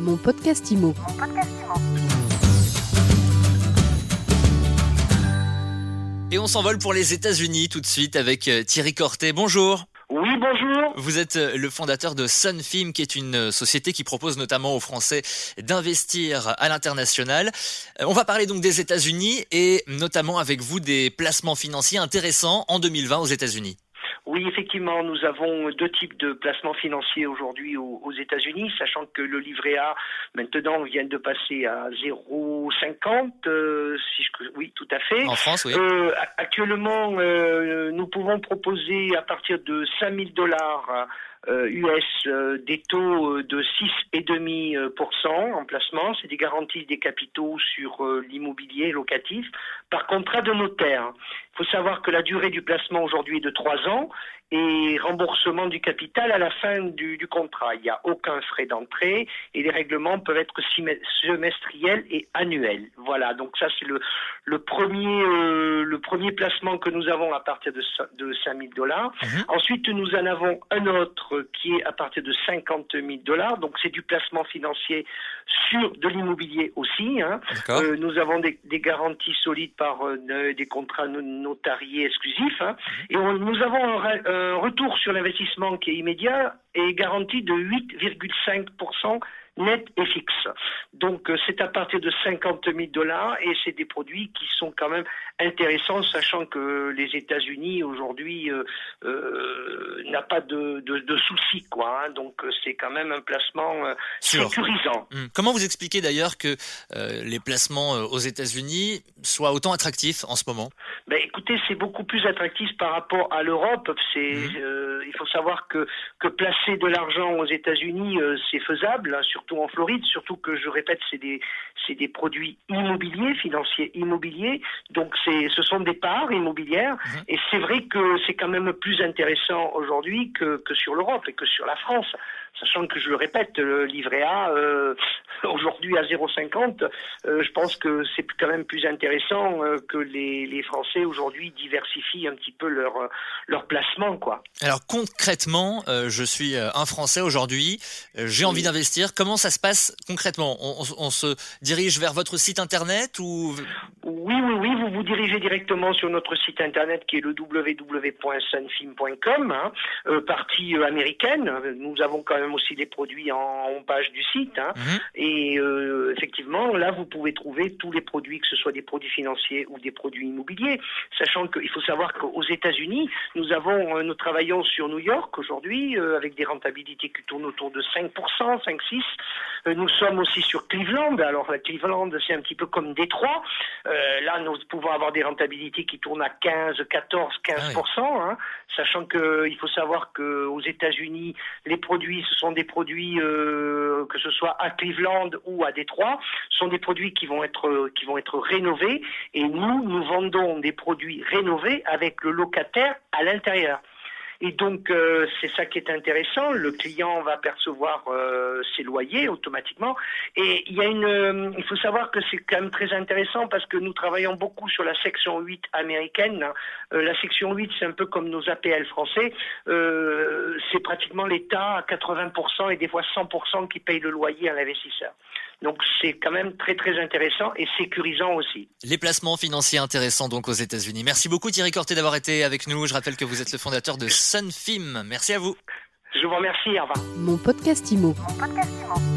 Mon podcast IMO. Et on s'envole pour les États-Unis tout de suite avec euh, Thierry Cortet. Bonjour. Oui, bonjour. Vous êtes euh, le fondateur de Sunfilm, qui est une euh, société qui propose notamment aux Français d'investir à l'international. On va parler donc des États-Unis et notamment avec vous des placements financiers intéressants en 2020 aux États-Unis. Oui, effectivement, nous avons deux types de placements financiers aujourd'hui aux, États-Unis, sachant que le livret A maintenant vient de passer à 0,50. Euh, si je, oui, tout à fait. En France, oui. Euh, actuellement, euh, nous pouvons proposer à partir de 5000 dollars US euh, des taux euh, de 6,5% en placement, c'est des garanties des capitaux sur euh, l'immobilier locatif par contrat de notaire. Il faut savoir que la durée du placement aujourd'hui est de 3 ans et remboursement du capital à la fin du, du contrat. Il n'y a aucun frais d'entrée et les règlements peuvent être semestriels et annuels. Voilà, donc ça c'est le, le premier euh, le premier placement que nous avons à partir de, de 5 000 dollars. Mhm. Ensuite, nous en avons un autre qui est à partir de 50 000 dollars. Donc c'est du placement financier sur de l'immobilier aussi. Hein. Euh, nous avons des, des, garanties solides par euh, des contrats notariés exclusifs. Hein. Mhm. Et on, nous avons un, un retour sur l'investissement qui est immédiat et garanti de 8,5% net et fixe. Donc euh, c'est à partir de 50 000 dollars et c'est des produits qui sont quand même intéressants, sachant que les États-Unis aujourd'hui euh, euh, n'a pas de, de, soucis, quoi. Hein. donc c'est quand même un placement sécurisant. Hum. Comment vous expliquez d'ailleurs que les placements aux États-Unis soient autant attractifs en ce moment? Ben écoutez, c'est beaucoup plus attractif par rapport à l'Europe. C'est hum. il faut savoir que que placer de l'argent aux États-Unis, c'est faisable, hein, surtout en Floride, surtout que je répète, c'est des, c'est des produits immobiliers, financiers immobiliers, donc c'est, ce sont des parts immobilières, mhm. et c'est vrai que c'est quand même plus intéressant aujourd'hui que, que sur l'Europe et que sur la France sachant que je le répète, le livret A euh, aujourd'hui à 0,50, euh, je pense que c'est quand même plus intéressant euh, que les, les Français aujourd'hui diversifient un petit peu leur leur placement, quoi. Alors concrètement, je suis un Français aujourd'hui, j'ai envie d'investir. Comment ça se passe concrètement? On, on, se dirige vers votre site internet ou Oui, oui, oui. Vous vous dirigez directement sur notre site internet qui est le www.sunfilm.com, hein, partie américaine. Nous avons quand même aussi des produits en, page du site. Hein. Mhm. Et euh, effectivement, là, vous pouvez trouver tous les produits, que ce soit des produits financiers ou des produits immobiliers. Sachant qu'il faut savoir qu'aux États-Unis, nous avons, euh, nous travaillons sur New York aujourd'hui euh, avec des rentabilités qui tournent autour de 5%, 5-6. nous sommes aussi sur Cleveland. Alors, Cleveland, c'est un petit peu comme Détroit. Là, nous pouvons avoir des rentabilités qui tournent à 15, 14, 15%. Hein, sachant qu'il faut savoir qu'aux États-Unis, les produits ce sont des produits, euh, que ce soit à Cleveland ou à Détroit, sont des produits qui vont être qui vont être rénovés et nous nous vendons des produits rénovés avec le locataire à l'intérieur. Et donc euh, c'est ça qui est intéressant. Le client va percevoir euh, ses loyers automatiquement. Et il y a une, euh, il faut savoir que c'est quand même très intéressant parce que nous travaillons beaucoup sur la section 8 américaine. la section 8, c'est un peu comme nos APL français. c'est pratiquement l'État à 80% et des fois 100% qui paye le loyer à l'investisseur. Donc c'est quand même très très intéressant et sécurisant aussi. Les placements financiers intéressants donc aux États-Unis. Merci beaucoup Thierry Corté d'avoir été avec nous. Je rappelle que vous êtes le fondateur de Sunfim. Merci à vous. Je vous remercie. Au revoir. Mon podcast Imo. Mon podcast Imo.